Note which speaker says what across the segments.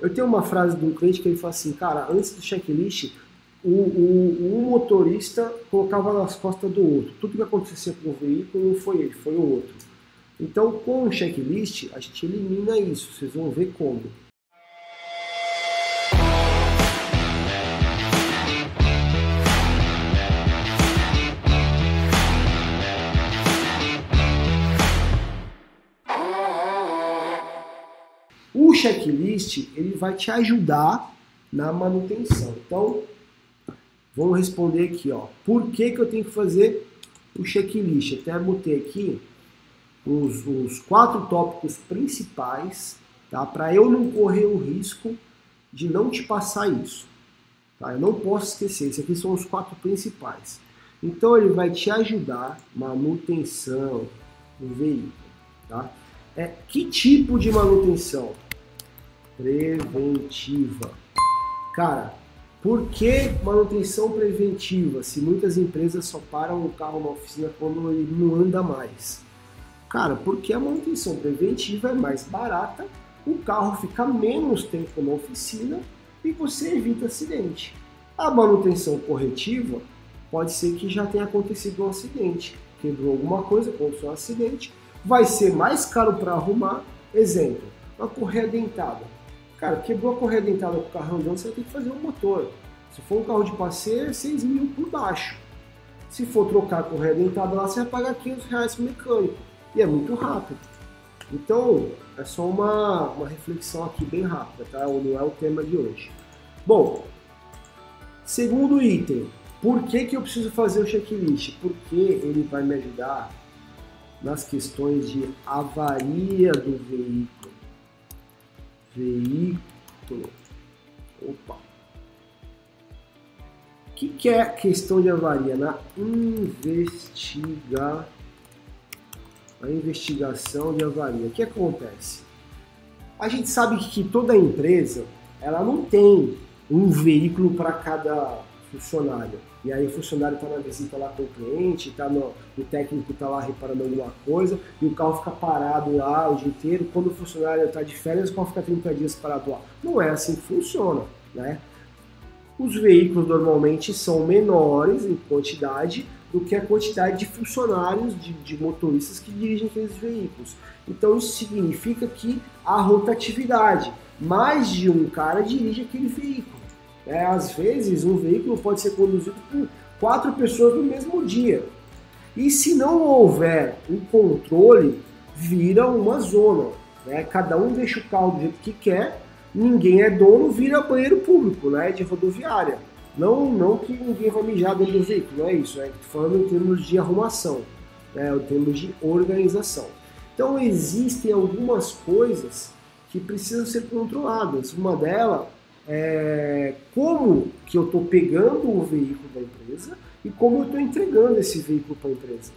Speaker 1: eu tenho uma frase de um cliente que ele fala assim, cara, antes do checklist, o, o, um motorista colocava nas costas do outro. Tudo que acontecia com o veículo não foi ele, foi o outro. Então, com o checklist, a gente elimina isso. Vocês vão ver como. Checklist ele vai te ajudar na manutenção. Então, vamos responder aqui, ó. Por que, que eu tenho que fazer o checklist? Até botei aqui os, os quatro tópicos principais, tá? Para eu não correr o risco de não te passar isso. Tá? Eu não posso esquecer. Esses aqui são os quatro principais. Então ele vai te ajudar manutenção do veículo, tá? É que tipo de manutenção? Preventiva. Cara, por que manutenção preventiva se muitas empresas só param o carro na oficina quando ele não anda mais? Cara, porque a manutenção preventiva é mais barata, o carro fica menos tempo na oficina e você evita acidente. A manutenção corretiva pode ser que já tenha acontecido um acidente, quebrou alguma coisa, aconteceu um acidente, vai ser mais caro para arrumar. Exemplo, uma correia dentada Cara, quebrou a correia dentada com o carro andando, você vai ter que fazer um motor. Se for um carro de passeio, é 6 mil por baixo. Se for trocar a correia dentada lá, você vai pagar 500 reais pro mecânico. E é muito rápido. Então, é só uma, uma reflexão aqui bem rápida, tá? Não é o tema de hoje. Bom, segundo item, por que, que eu preciso fazer o checklist? Porque ele vai me ajudar nas questões de avaria do veículo veículo. Opa. O que, que é questão de avaria? Na investigar a investigação de avaria. O que acontece? A gente sabe que toda empresa ela não tem um veículo para cada funcionário. E aí o funcionário está na visita lá com o cliente, tá no, o técnico está lá reparando alguma coisa, e o carro fica parado lá o dia inteiro. Quando o funcionário está de férias, o carro fica 30 dias parado lá. Não é assim que funciona, né? Os veículos normalmente são menores em quantidade do que a quantidade de funcionários, de, de motoristas que dirigem aqueles veículos. Então isso significa que há rotatividade. Mais de um cara dirige aquele veículo. É, às vezes, um veículo pode ser conduzido por quatro pessoas no mesmo dia. E se não houver um controle, vira uma zona. Né? Cada um deixa o carro do jeito que quer, ninguém é dono, vira banheiro público né? de rodoviária. Não, não que ninguém vai mijar dentro do veículo, não é isso. É falando em termos de arrumação, né? em termos de organização. Então existem algumas coisas que precisam ser controladas. Uma delas é, como que eu estou pegando o veículo da empresa e como eu estou entregando esse veículo para a empresa.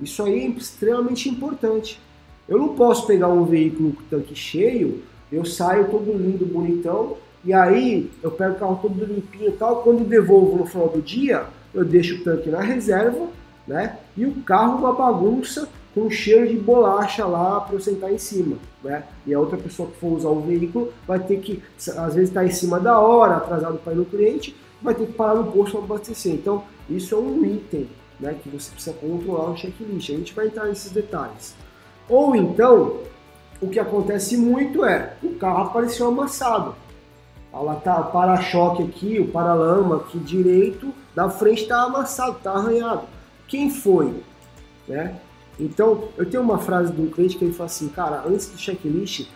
Speaker 1: Isso aí é extremamente importante. Eu não posso pegar um veículo com tanque cheio, eu saio todo lindo, bonitão, e aí eu pego o carro todo limpinho e tal, quando devolvo no final do dia, eu deixo o tanque na reserva, né? E o carro uma bagunça com cheiro de bolacha lá para eu sentar em cima, né? E a outra pessoa que for usar o veículo vai ter que, às vezes, estar tá em cima da hora, atrasado para ir no cliente, vai ter que parar no posto para abastecer. Então, isso é um item, né? Que você precisa controlar no checklist. A gente vai entrar nesses detalhes. Ou então, o que acontece muito é o carro apareceu amassado. Ela tá o para-choque aqui, o para-lama aqui direito, da frente está amassado, está arranhado. Quem foi? Né? Então, eu tenho uma frase de um cliente que ele fala assim, cara, antes do checklist,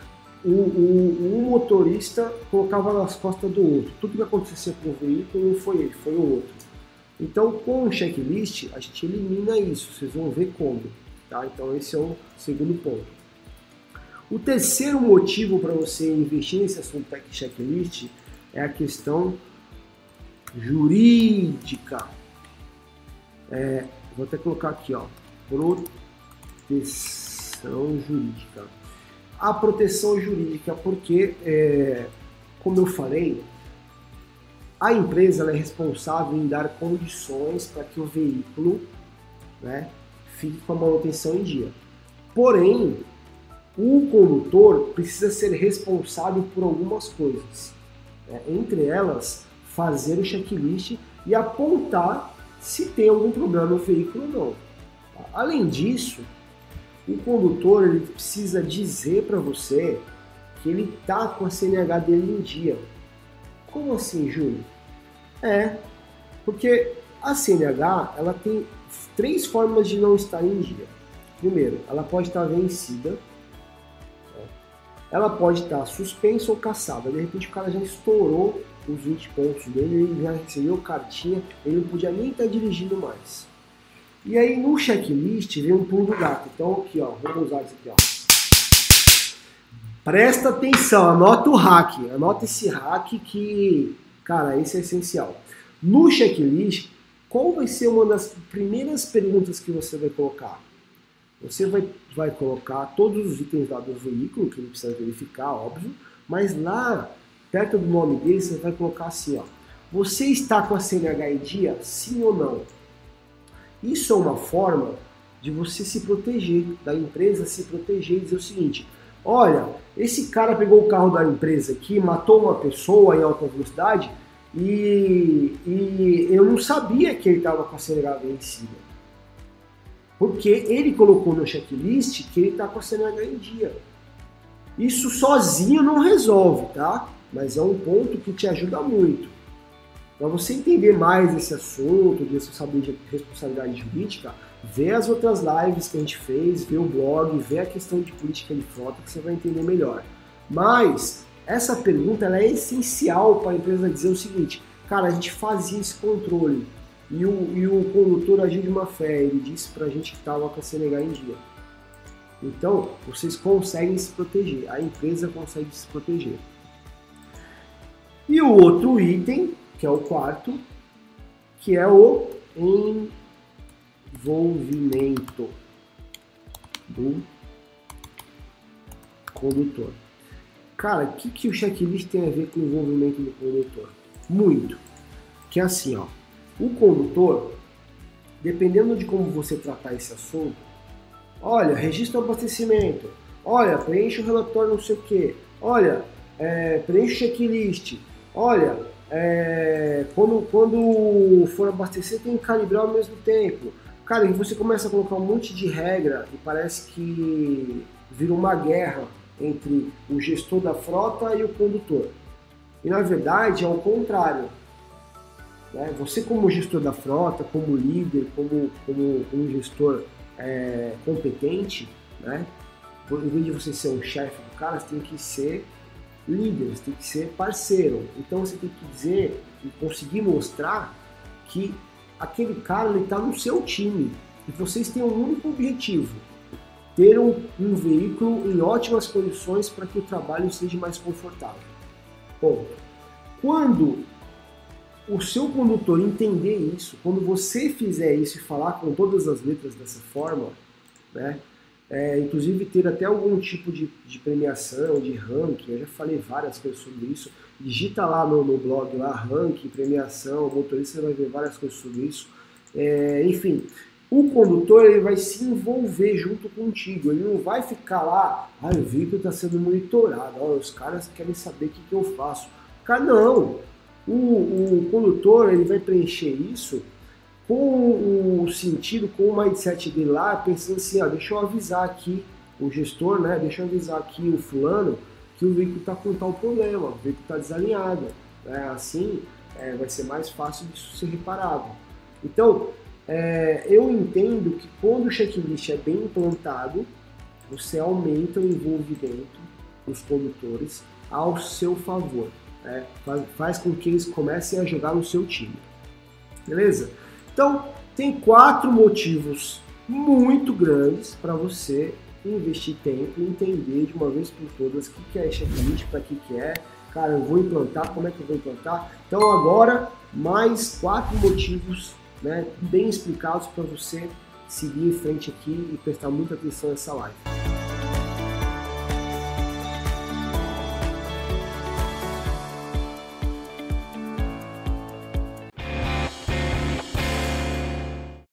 Speaker 1: o, o, um motorista colocava nas costas do outro. Tudo que acontecia com o veículo não foi ele, foi o outro. Então, com o checklist, a gente elimina isso. Vocês vão ver como. Tá? Então, esse é o segundo ponto. O terceiro motivo para você investir nesse assunto tech checklist é a questão jurídica. É, vou até colocar aqui, ó, proteção jurídica. A proteção jurídica, porque, é, como eu falei, a empresa é responsável em dar condições para que o veículo né, fique com a manutenção em dia. Porém, o condutor precisa ser responsável por algumas coisas. Né? Entre elas, fazer o checklist e apontar se tem algum problema no veículo ou não. Além disso, o condutor ele precisa dizer para você que ele está com a CNH dele em dia. Como assim, Júlio? É, porque a CNH ela tem três formas de não estar em dia. Primeiro, ela pode estar vencida, ela pode estar suspensa ou caçada. De repente o cara já estourou os 20 pontos dele, ele já recebeu cartinha, ele não podia nem estar dirigindo mais. E aí no checklist vem um pulo do gato. Então aqui, ó, vamos usar isso aqui, ó. Presta atenção, anota o hack, anota esse hack que, cara, esse é essencial. No checklist, qual vai ser uma das primeiras perguntas que você vai colocar? Você vai, vai colocar todos os itens lá do veículo, que ele precisa verificar, óbvio, mas lá, perto do nome dele, você vai colocar assim, ó. Você está com a CNH em dia, sim ou não? Isso é uma forma de você se proteger, da empresa se proteger e dizer o seguinte, olha, esse cara pegou o carro da empresa aqui, matou uma pessoa em alta velocidade e, e eu não sabia que ele estava com a CNH vencida. Porque ele colocou no checklist que ele está com a em dia. Isso sozinho não resolve, tá? Mas é um ponto que te ajuda muito. Para você entender mais esse assunto de responsabilidade jurídica, vê as outras lives que a gente fez, vê o blog, vê a questão de política de frota que você vai entender melhor. Mas essa pergunta é essencial para a empresa dizer o seguinte, cara, a gente fazia esse controle, e o, e o condutor agiu de má fé, ele disse pra gente que estava com a CNH em dia. Então, vocês conseguem se proteger, a empresa consegue se proteger. E o outro item, que é o quarto, que é o envolvimento do condutor. Cara, o que, que o checklist tem a ver com o envolvimento do condutor? Muito. Que é assim, ó. O condutor, dependendo de como você tratar esse assunto, olha, registra o abastecimento, olha, preenche o relatório não sei o quê, olha, é, preenche o checklist, olha, é, quando, quando for abastecer tem que calibrar ao mesmo tempo. Cara, e você começa a colocar um monte de regra e parece que vira uma guerra entre o gestor da frota e o condutor. E na verdade é o contrário. Né? Você como gestor da frota, como líder, como, como, como gestor é, competente, né? em vez de você ser um chefe do cara, você tem que ser líder, você tem que ser parceiro. Então você tem que dizer e conseguir mostrar que aquele cara está no seu time e vocês têm um único objetivo, ter um, um veículo em ótimas condições para que o trabalho seja mais confortável. Ponto. Quando o seu condutor entender isso, quando você fizer isso e falar com todas as letras dessa forma, né, é, inclusive ter até algum tipo de, de, premiação, de ranking, eu já falei várias coisas sobre isso, digita lá no, no blog lá, ranking, premiação, motorista, vai ver várias coisas sobre isso. É, enfim, o condutor ele vai se envolver junto contigo, ele não vai ficar lá, ah, o veículo está sendo monitorado, ó, os caras querem saber o que, que eu faço. Cara, não, o, o condutor ele vai preencher isso com o sentido, com o mindset dele lá, pensando assim, ó, deixa eu avisar aqui o gestor, né? Deixa eu avisar aqui o fulano que o veículo está com tal problema, o veículo está desalinhado. Né? Assim é, vai ser mais fácil disso ser reparado. Então, é, eu entendo que quando o checklist é bem implantado, você aumenta o envolvimento dos condutores ao seu favor é, faz, faz com que eles comecem a jogar no seu time. Beleza? Então, tem quatro motivos muito grandes para você investir tempo e entender de uma vez por todas o que é checklist, para que, que é, cara, eu vou implantar, como é que eu vou implantar. Então agora, mais quatro motivos né, bem explicados para você seguir em frente aqui e prestar muita atenção nessa live.